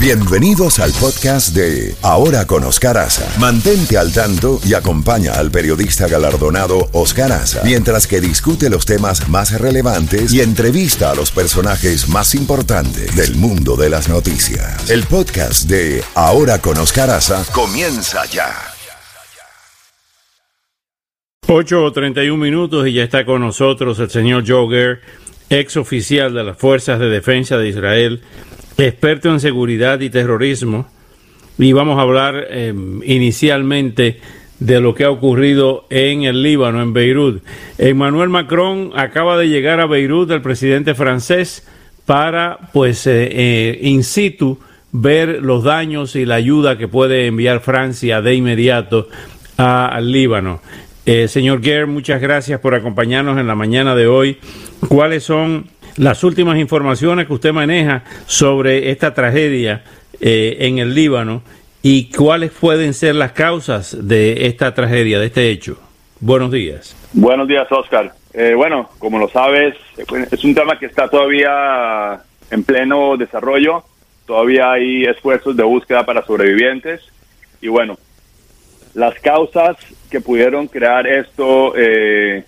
Bienvenidos al podcast de Ahora con Oscar Aza. Mantente al tanto y acompaña al periodista galardonado Oscar Aza mientras que discute los temas más relevantes y entrevista a los personajes más importantes del mundo de las noticias. El podcast de Ahora con Oscar Aza comienza ya. 8 o 31 minutos y ya está con nosotros el señor Joger, ex oficial de las Fuerzas de Defensa de Israel experto en seguridad y terrorismo, y vamos a hablar eh, inicialmente de lo que ha ocurrido en el Líbano, en Beirut. Emmanuel Macron acaba de llegar a Beirut, el presidente francés, para, pues, eh, eh, in situ, ver los daños y la ayuda que puede enviar Francia de inmediato al Líbano. señor Guerre, muchas gracias por acompañarnos en la mañana de hoy. ¿Cuáles son las últimas informaciones que usted maneja sobre esta tragedia eh, en el Líbano y cuáles pueden ser las causas de esta tragedia, de este hecho. Buenos días. Buenos días, Oscar. Eh, bueno, como lo sabes, es un tema que está todavía en pleno desarrollo. Todavía hay esfuerzos de búsqueda para sobrevivientes. Y bueno, las causas que pudieron crear esto eh,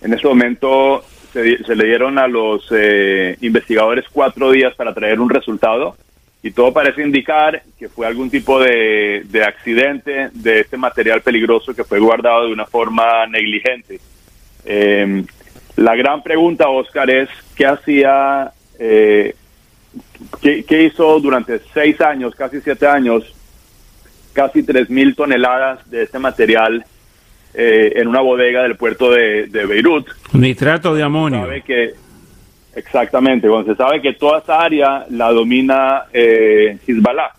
en este momento se, le dieron a los eh, investigadores cuatro días para traer un resultado y todo parece indicar que fue algún tipo de, accidente de este material peligroso que fue guardado de una forma negligente. Em, la gran pregunta, Oscar, es qué hacía, eh, qué, hizo durante seis años, casi siete años, casi tres mil toneladas de este material eh, en una bodega del puerto de, Beirut. Nitrato de amonio. Sabe que, exactamente, cuando se sabe que toda esa área la domina eh, Hezbollah.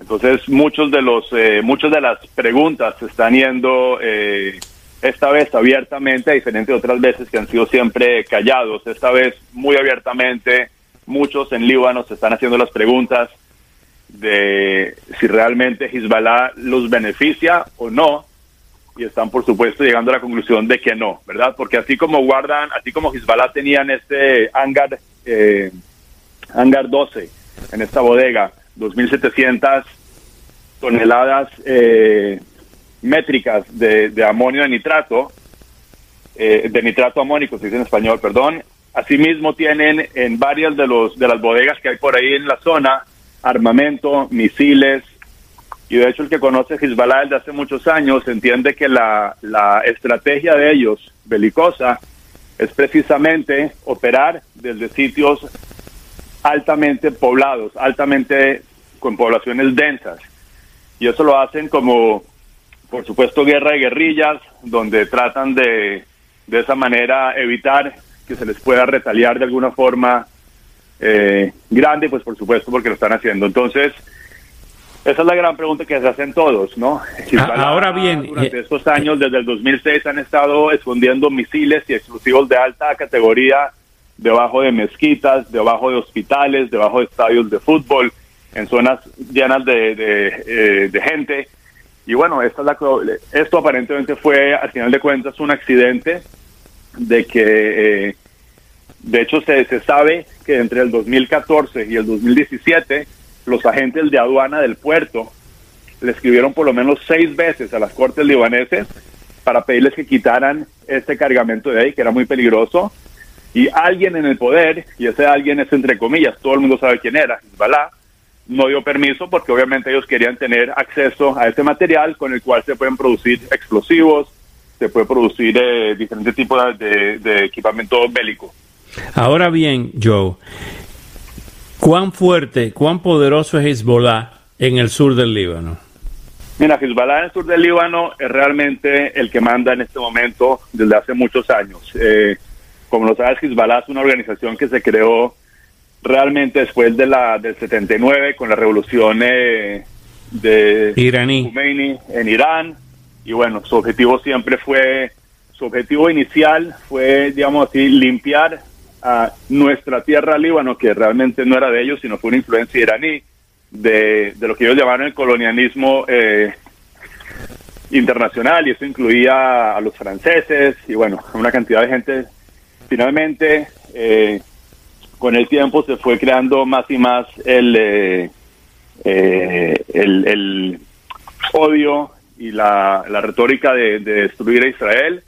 Entonces muchos de los eh, muchas de las preguntas se están yendo eh, esta vez abiertamente, a diferente de otras veces que han sido siempre callados. Esta vez muy abiertamente, muchos en Líbano se están haciendo las preguntas de si realmente Hezbollah los beneficia o no y están por supuesto llegando a la conclusión de que no, ¿verdad? Porque así como guardan, así como Hezbollah tenían este hangar, eh, hangar 12 en esta bodega, 2.700 toneladas eh, métricas de, amonio de nitrato, eh, de nitrato amónico, se dice en español, perdón. Asimismo tienen en varias de, los, de las bodegas que hay por ahí en la zona armamento, misiles, y de hecho el que conoce Hezbollah desde hace muchos años entiende que la, estrategia de ellos, belicosa, es precisamente operar desde sitios altamente poblados, altamente con poblaciones densas. Y eso lo hacen como, por supuesto, guerra de guerrillas, donde tratan de, de esa manera, evitar que se les pueda retaliar de alguna forma eh, grande, pues por supuesto, porque lo están haciendo. Entonces, esa es la gran pregunta que se hacen todos, ¿no? Ah, ahora bien, durante eh, estos años, desde el 2006, han estado escondiendo misiles y explosivos de alta categoría debajo de mezquitas, debajo de hospitales, debajo de estadios de fútbol, en zonas llenas de, de, eh, gente. Y bueno, esta es la, esto aparentemente fue, al final de cuentas, un accidente de que, eh, de hecho, se, se sabe que entre el 2014 y el 2017 los agentes de aduana del puerto le escribieron por lo menos seis veces a las cortes libaneses para pedirles que quitaran este cargamento de ahí, que era muy peligroso. Y alguien en el poder, y ese alguien es entre comillas, todo el mundo sabe quién era, Hezbollah, no dio permiso porque obviamente ellos querían tener acceso a este material con el cual se pueden producir explosivos, se puede producir eh, diferentes tipos de, de equipamiento bélico. Ahora bien, Joe, ¿Cuán fuerte, cuán poderoso es Hezbollah en el sur del Líbano? Mira, Hezbollah en el sur del Líbano es realmente el que manda en este momento desde hace muchos años. Eh, como lo sabes, Hezbollah es una organización que se creó realmente después de la del 79 con la revolución eh, de Iraní. Khomeini en Irán. Y bueno, su objetivo siempre fue, su objetivo inicial fue, digamos así, limpiar a nuestra tierra Líbano, que realmente no era de ellos, sino fue una influencia iraní de, de lo que ellos llamaron el colonialismo eh, internacional, y eso incluía a los franceses y bueno, una cantidad de gente. Finalmente, eh, con el tiempo se fue creando más y más el, eh, eh, el, odio y la, retórica de, destruir a Israel.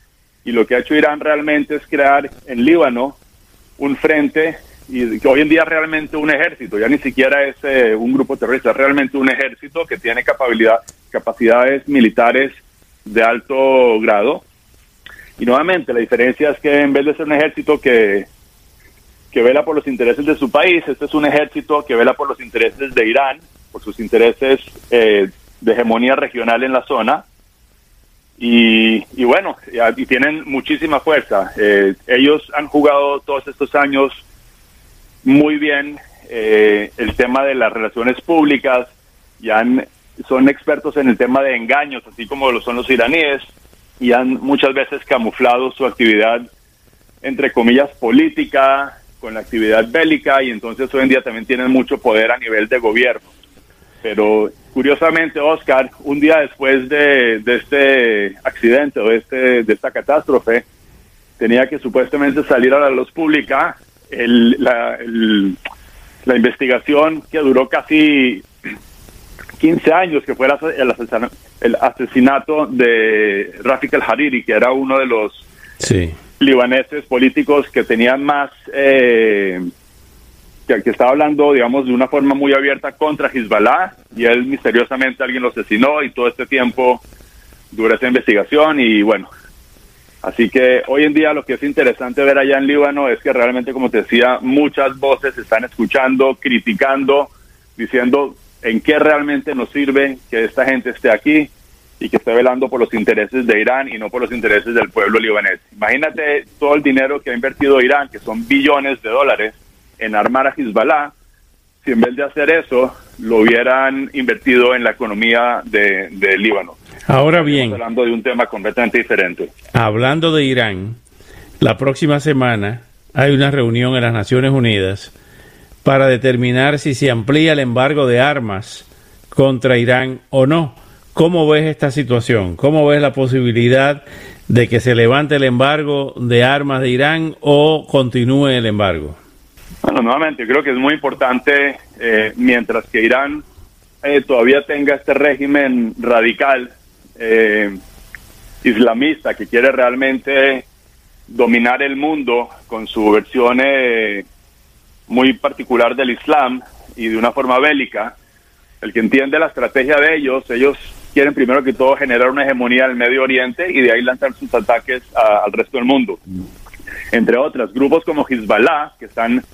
Y lo que ha hecho Irán realmente es crear en Líbano un frente y que hoy en día realmente un ejército, ya ni siquiera es eh, un grupo terrorista, es realmente un ejército que tiene capacidad, capacidades militares de alto grado. Y nuevamente, la diferencia es que en vez de ser un ejército que, que vela por los intereses de su país, este es un ejército que vela por los intereses de Irán, por sus intereses eh, de hegemonía regional en la zona. Y, y bueno, y tienen muchísima fuerza. Eh, ellos han jugado todos estos años muy bien eh, el tema de las relaciones públicas, ya han, son expertos en el tema de engaños, así como lo son los iraníes, y han muchas veces camuflado su actividad, entre comillas, política con la actividad bélica, y entonces hoy en día también tienen mucho poder a nivel de gobierno. Pero curiosamente, Oscar, un día después de, este accidente o de, este, de esta catástrofe, tenía que supuestamente salir a la luz pública el, la, la investigación que duró casi 15 años, que fue el, asesinato de Rafik el-Hariri, que era uno de los libaneses políticos que tenían más, eh, que, que, estaba hablando, digamos, de una forma muy abierta contra Hezbollah, y él misteriosamente alguien lo asesinó, y todo este tiempo duró esa investigación, y bueno, Así que hoy en día lo que es interesante ver allá en Líbano es que realmente, como te decía, muchas voces están escuchando, criticando, diciendo en qué realmente nos sirve que esta gente esté aquí y que esté velando por los intereses de Irán y no por los intereses del pueblo libanés. Imagínate todo el dinero que ha invertido Irán, que son billones de dólares, en armar a Hezbollah, si en vez de hacer eso lo hubieran invertido en la economía de, de Líbano. Ahora bien, hablando de un tema completamente diferente. Hablando de Irán, la próxima semana hay una reunión en las Naciones Unidas para determinar si se amplía el embargo de armas contra Irán o no. ¿Cómo ves esta situación? ¿Cómo ves la posibilidad de que se levante el embargo de armas de Irán o continúe el embargo? Bueno, nuevamente, creo que es muy importante, eh, mientras que Irán eh, todavía tenga este régimen radical eh, islamista que quiere realmente dominar el mundo con su versión eh, muy particular del Islam y de una forma bélica. El que entiende la estrategia de ellos, ellos quieren primero que todo generar una hegemonía en el Medio Oriente y de ahí lanzar sus ataques al resto del mundo. Entre otras, grupos como Hezbollah, que están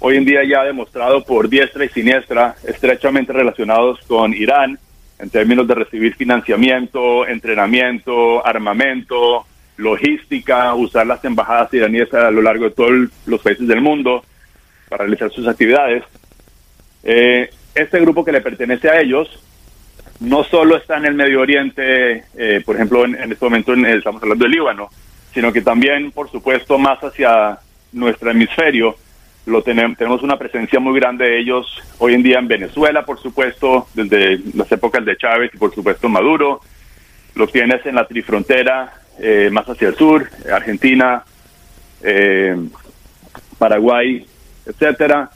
hoy en día ya demostrado por diestra y siniestra, estrechamente relacionados con Irán, en términos de recibir financiamiento, entrenamiento, armamento, logística, usar las embajadas iraníes a lo largo de todos los países del mundo para realizar sus actividades. Eh, este grupo que le pertenece a ellos no solo está en el Medio Oriente, eh, por ejemplo, en, este momento estamos hablando del Líbano, sino que también, por supuesto, más hacia nuestro hemisferio, lo tenemos, tenemos una presencia muy grande de ellos hoy en día en Venezuela, por supuesto, desde las épocas de Chávez y por supuesto Maduro. Los tienes en la trifrontera, eh, más hacia el sur, Argentina, eh, Paraguay, etcétera.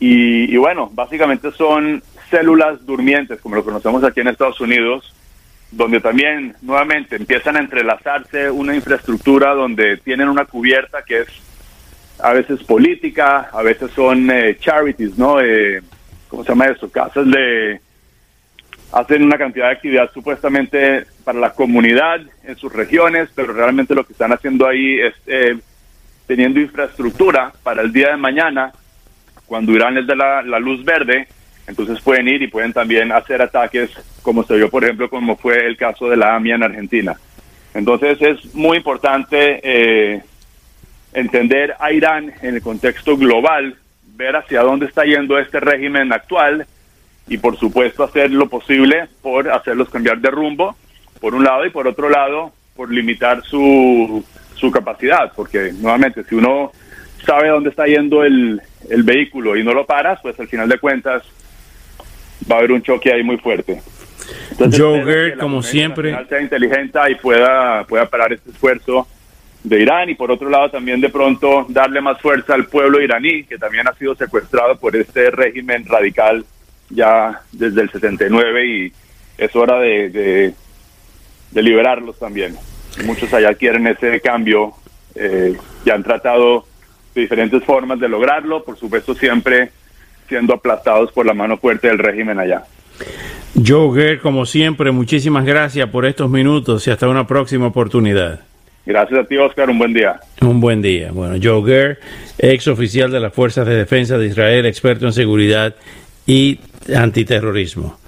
Y, y, bueno, básicamente son células durmientes, como lo conocemos aquí en Estados Unidos, donde también nuevamente empiezan a entrelazarse una infraestructura donde tienen una cubierta que es a veces política, a veces son eh, charities, ¿no? Eh, ¿Cómo se llama eso? Casas de... Hacen una cantidad de actividad supuestamente para la comunidad en sus regiones, pero realmente lo que están haciendo ahí es eh, teniendo infraestructura para el día de mañana, cuando Irán les da la, la luz verde, entonces pueden ir y pueden también hacer ataques, como se vio, por ejemplo, como fue el caso de la AMIA en Argentina. Entonces es muy importante eh, entender a Irán en el contexto global, ver hacia dónde está yendo este régimen actual y por supuesto hacer lo posible por hacerlos cambiar de rumbo, por un lado, y por otro lado, por limitar su, su capacidad, porque nuevamente si uno sabe dónde está yendo el, el vehículo y no lo paras, pues al final de cuentas va a haber un choque ahí muy fuerte. Entonces, como siempre, sea inteligente y pueda, pueda parar este esfuerzo de Irán y por otro lado también de pronto darle más fuerza al pueblo iraní que también ha sido secuestrado por este régimen radical ya desde el 79 y es hora de, de, liberarlos también. Muchos allá quieren ese cambio, eh, ya han tratado de diferentes formas de lograrlo, por supuesto siempre siendo aplastados por la mano fuerte del régimen allá. Joe como siempre, muchísimas gracias por estos minutos y hasta una próxima oportunidad. Gracias a ti, Oscar. Un buen día. Un buen día. Bueno, Joe Guerr, ex oficial de las Fuerzas de Defensa de Israel, experto en seguridad y antiterrorismo.